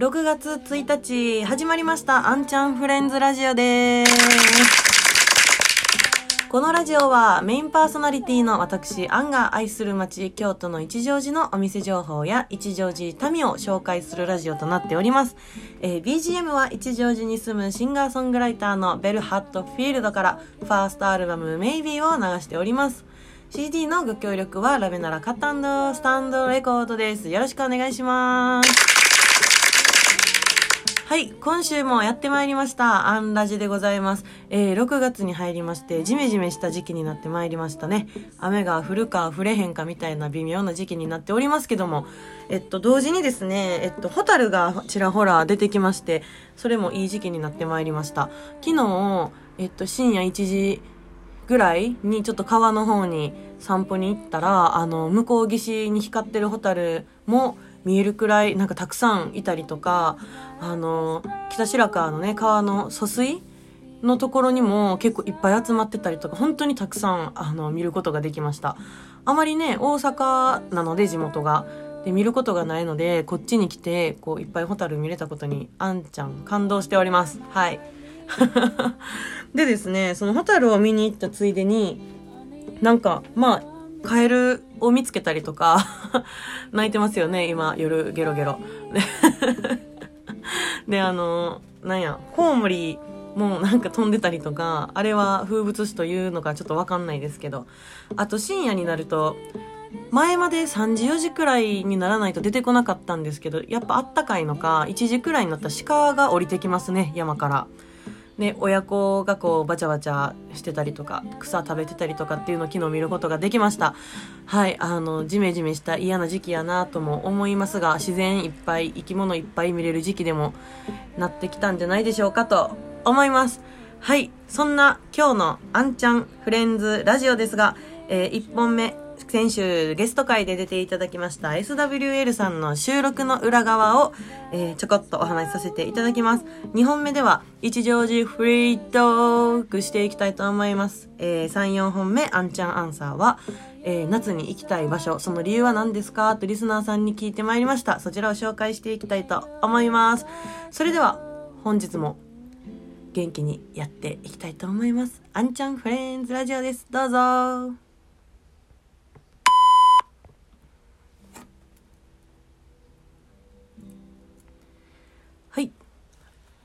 6月1日始まりました、あんちゃんフレンズラジオです。このラジオはメインパーソナリティの私、アンが愛する街、京都の一乗寺のお店情報や一乗寺民を紹介するラジオとなっております。えー BGM は一乗寺に住むシンガーソングライターのベル・ハット・フィールドからファーストアルバム Maybe を流しております。CD のご協力はラベナラカタンドスタンドレコードです。よろしくお願いします。はい、今週もやってまいりました。アンラジでございます。えー、6月に入りまして、ジメジメした時期になってまいりましたね。雨が降るか降れへんかみたいな微妙な時期になっておりますけども、えっと、同時にですね、えっと、ホタルがちらほら出てきまして、それもいい時期になってまいりました。昨日、えっと、深夜1時ぐらいにちょっと川の方に散歩に行ったら、あの、向こう岸に光ってるホタルも見えるくらい、なんかたくさんいたりとか、あの、北白川のね、川の疎水のところにも結構いっぱい集まってたりとか、本当にたくさん、あの、見ることができました。あまりね、大阪なので地元が。で、見ることがないので、こっちに来て、こう、いっぱいホタル見れたことに、あんちゃん感動しております。はい。でですね、そのホタルを見に行ったついでに、なんか、まあ、カエルを見つけたりとか、泣いてますよね、今、夜、ゲロゲロ。で、あの、なんや、コウモリもなんか飛んでたりとか、あれは風物詩というのかちょっとわかんないですけど、あと深夜になると、前まで3時4時くらいにならないと出てこなかったんですけど、やっぱあったかいのか、1時くらいになったら鹿が降りてきますね、山から。で、親子がこうバチャバチャしてたりとか、草食べてたりとかっていうのを昨日見ることができました。はい、あの、ジメジメした嫌な時期やなとも思いますが、自然いっぱい、生き物いっぱい見れる時期でもなってきたんじゃないでしょうかと思います。はい、そんな今日のあんちゃんフレンズラジオですが、え1本目、先週ゲスト会で出ていただきました SWL さんの収録の裏側を、えーちょこっとお話しさせていただきます。2本目では一乗寺フリートークしていきたいと思います。えー3、4本目、あんちゃんアンサーは、えー夏に行きたい場所、その理由は何ですか？とリスナーさんに聞いてまいりました。そちらを紹介していきたいと思います。それでは、本日も元気にやっていきたいと思います。あんちゃんフレンズラジオです。どうぞ。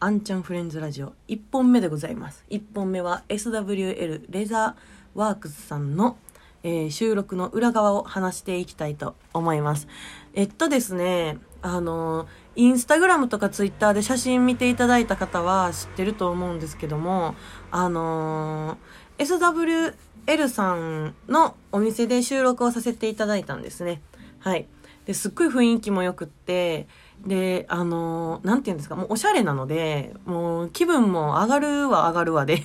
あんちゃんフレンズラジオ1本目でございます。1本目は SWL レザーワークスさんの、えー収録の裏側を話していきたいと思います。えっとですね、あの、インスタグラムとかツイッターで写真見ていただいた方は知ってると思うんですけども、あの、SWL さんのお店で収録をさせていただいたんですね。はい。で、すっごい雰囲気も良くって、で、あのーなんて言うんですか、もうおしゃれなので、もう気分も上がるわ上がるわで、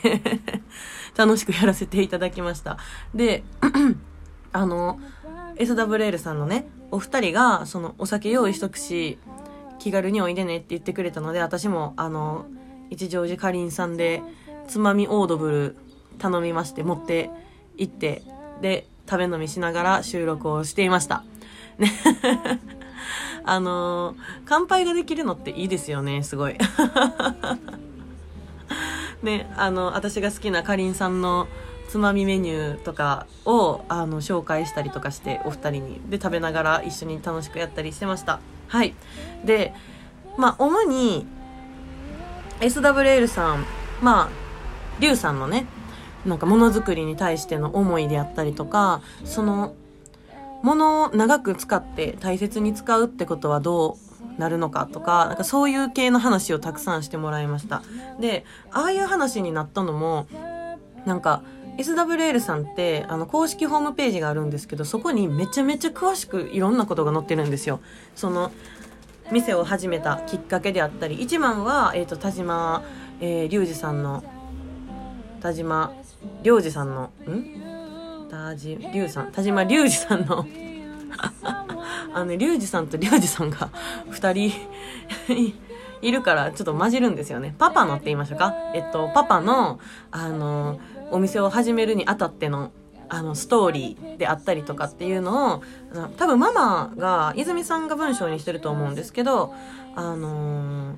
楽しくやらせていただきました。で、あの、SWL さんのね、お二人が、その、お酒用意しとくし、気軽においでねって言ってくれたので、私も、あの、一乗寺かりんさんで、つまみオードブル頼みまして、持って行って、で、食べ飲みしながら収録をしていました。ね。あのー乾杯ができるのっていいですよね、すごい。ね、あの、私が好きなかりんさんのつまみメニューとかを、あの、紹介したりとかして、お二人に。で、食べながら一緒に楽しくやったりしてました。はい。で、まあ、主に、SWL さん、まあ、リュウさんのね、なんかものづくりに対しての思いであったりとか、その、ものを長く使って大切に使うってことはどうなるのかとか、なんかそういう系の話をたくさんしてもらいました。で、ああいう話になったのも、なんか、SWL さんって、あの、公式ホームページがあるんですけど、そこにめちゃめちゃ詳しくいろんなことが載ってるんですよ。その、店を始めたきっかけであったり、一番は、えっ、と、田島、えー、隆二さんの、田島、良二さんの、ん？田島、龍さん、田島隆二さんの あのね、隆二さんと隆二さんが二人いるからちょっと混じるんですよね。パパのって言いましょうか。えっと、パパの、あの、お店を始めるにあたってのあのストーリーであったりとかっていうのを多分ママが泉さんが文章にしてると思うんですけどあのー、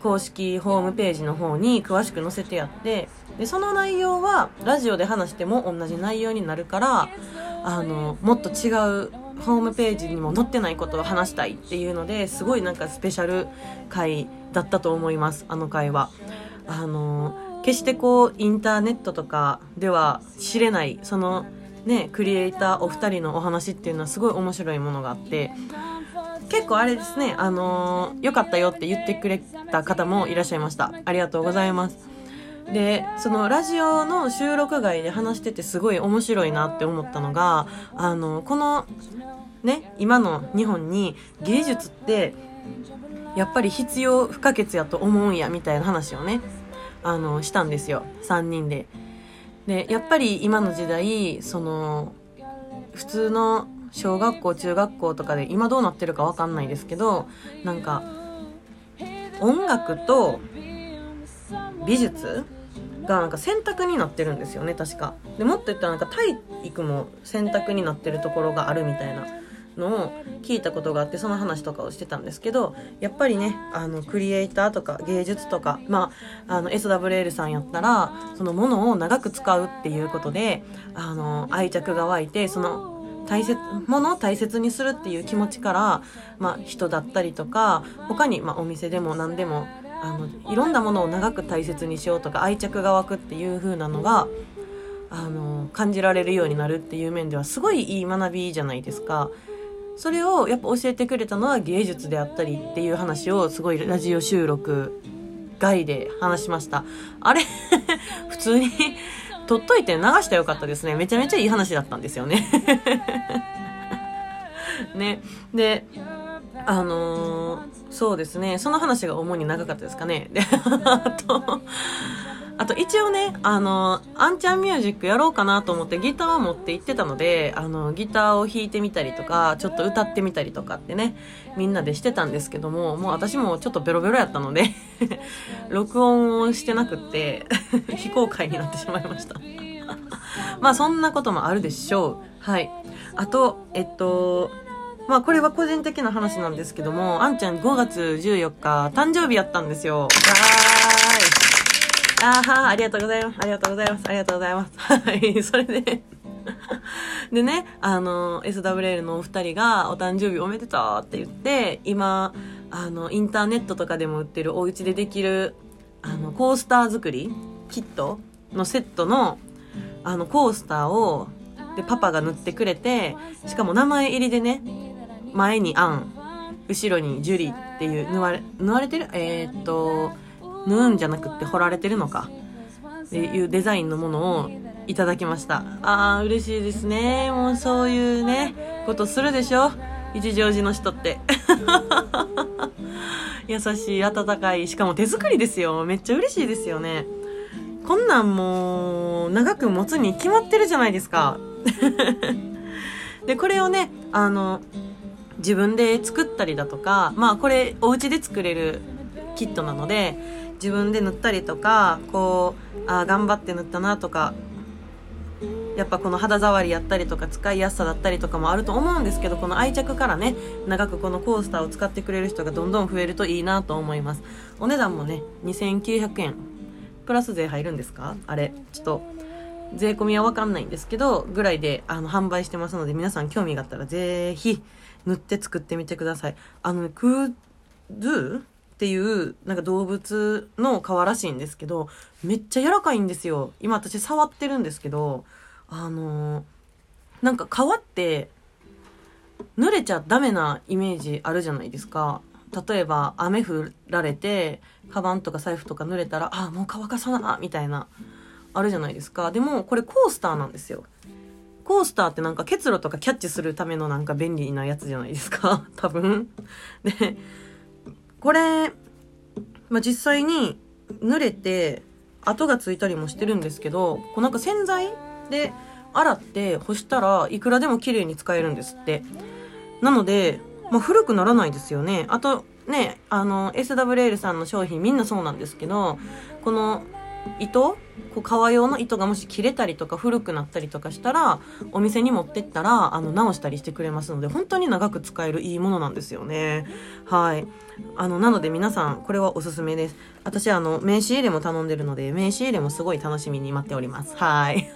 公式ホームページの方に詳しく載せてやってでその内容はラジオで話しても同じ内容になるからあのもっと違うホームページにも載ってないことを話したいっていうのですごいなんかスペシャル回だったと思いますあの回は。あの決してこうインターネットとかでは知れないそのねクリエイターお二人のお話っていうのはすごい面白いものがあって結構あれですねあのよかったよって言ってくれた方もいらっしゃいました。ありがとうございます。でそのラジオの収録外で話しててすごい面白いなって思ったのがあのこのね今の日本に芸術ってやっぱり必要不可欠やと思うんやみたいな話をねあのしたんですよ。3人で。でやっぱり今の時代その普通の小学校中学校とかで今どうなってるか分かんないですけどなんか音楽と美術がなんか選択になってるんですよね確か。でもっと言ったらなんか体育も選択になってるところがあるみたいな。のを聞いたことがあってその話とかをしてたんですけどやっぱりねあのクリエイターとか芸術とか、まあ、あの SWL さんやったらそのものを長く使うっていうことであの愛着が湧いてその大切ものを大切にするっていう気持ちから、まあ、人だったりとか他に、まあ、お店でも何でもあのいろんなものを長く大切にしようとか愛着が湧くっていう風なのがあの感じられるようになるっていう面ではすごいいい学びじゃないですか。それをやっぱ教えてくれたのは芸術であったりっていう話をすごいラジオ収録外で話しました。あれ？普通に撮っといて流したらよかったですね。めちゃめちゃいい話だったんですよね ね。で、あのー、そうですね。その話が主に長かったですかね。で、あと、あと一応ね、あの、アンチャンミュージックやろうかなと思ってギターを持って行ってたので、あの、ギターを弾いてみたりとか、ちょっと歌ってみたりとかってね、みんなでしてたんですけども、もう私もちょっとベロベロやったので 録音をしてなくって 非公開になってしまいました まあそんなこともあるでしょう。はい。あと、えっと、まあこれは個人的な話なんですけども、あんちゃん5月14日誕生日やったんですよ。わーい。ああ、ありがとうございます。ありがとうございます。ありがとうございます。はい、それででね、あの、SWL のお二人がお誕生日おめでとうって言って、今、あの、インターネットとかでも売ってるお家でできる、あの、コースター作りキットのセットの、あの、コースターを、で、パパが塗ってくれて、しかも名前入りでね、前にアン、後ろにジュリーっていう、縫われ、縫われてる？えー、っと、縫うんじゃなくって彫られてるのか。っていうデザインのものをいただきました。あー嬉しいですね。もうそういうねことするでしょ？一乗寺の人って。優しい温かい。しかも手作りですよ。めっちゃ嬉しいですよね。こんなんもう長く持つに決まってるじゃないですか。でこれをねあの自分で作ったりだとかまあこれお家で作れるキットなので自分で塗ったりとかこうあ頑張って塗ったなとかやっぱこの肌触りやったりとか使いやすさだったりとかもあると思うんですけどこの愛着からね長くこのコースターを使ってくれる人がどんどん増えるといいなと思います。お値段もね2900円。プラス税入るんですか？あれちょっと税込みは分かんないんですけどぐらいであの販売してますので皆さん興味があったらぜひ塗って作ってみてください。あのクードゥっていうなんか動物の皮らしいんですけどめっちゃ柔らかいんですよ。今私触ってるんですけどあのー、なんか皮って濡れちゃダメなイメージあるじゃないですか。例えば雨降られてカバンとか財布とか濡れたらあもう乾かさなみたいなあるじゃないですか。でもこれコースターなんですよ。コースターってなんか結露とかキャッチするためのなんか便利なやつじゃないですか。多分。でこれ、まあ、実際に濡れて跡がついたりもしてるんですけど、こうなんか洗剤で洗って干したらいくらでも綺麗に使えるんですって。なので、まあ、古くならないですよね。あとね、あの、SWL さんの商品みんなそうなんですけど、この糸？こう革用の糸がもし切れたりとか古くなったりとかしたらお店に持ってったらあの直したりしてくれますので本当に長く使えるいいものなんですよね。はい。あのなので皆さんこれはおすすめです。私あの名刺入れも頼んでるので名刺入れもすごい楽しみに待っております。はい。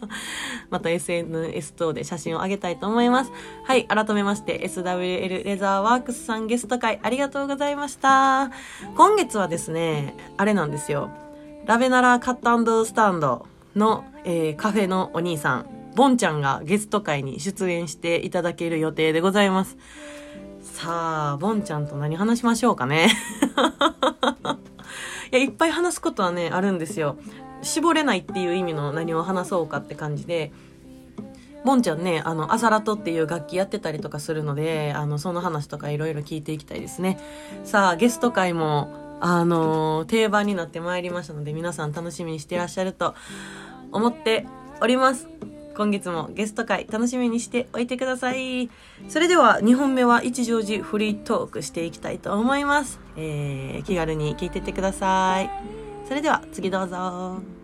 また SNS 等で写真をあげたいと思います。はい。改めまして SWL レザーワークスさんゲスト会ありがとうございました。今月はですねあれなんですよ。ラベナラカットスタンドの、えー、カフェのお兄さん、ボンちゃんがゲスト会に出演していただける予定でございます。さあ、ボンちゃんと何話しましょうかね。いや、いっぱい話すことはね、あるんですよ。絞れないっていう意味の何を話そうかって感じで、ボンちゃんね、あの、アサラトっていう楽器やってたりとかするので、あの、その話とかいろいろ聞いていきたいですね。さあ、ゲスト会もあのー、定番になってまいりましたので、皆さん楽しみにしていらっしゃると思っております。今月もゲスト会楽しみにしておいてください。それでは2本目は一乗寺フリートークしていきたいと思います。えー、気軽に聞いてってください。それでは次どうぞ。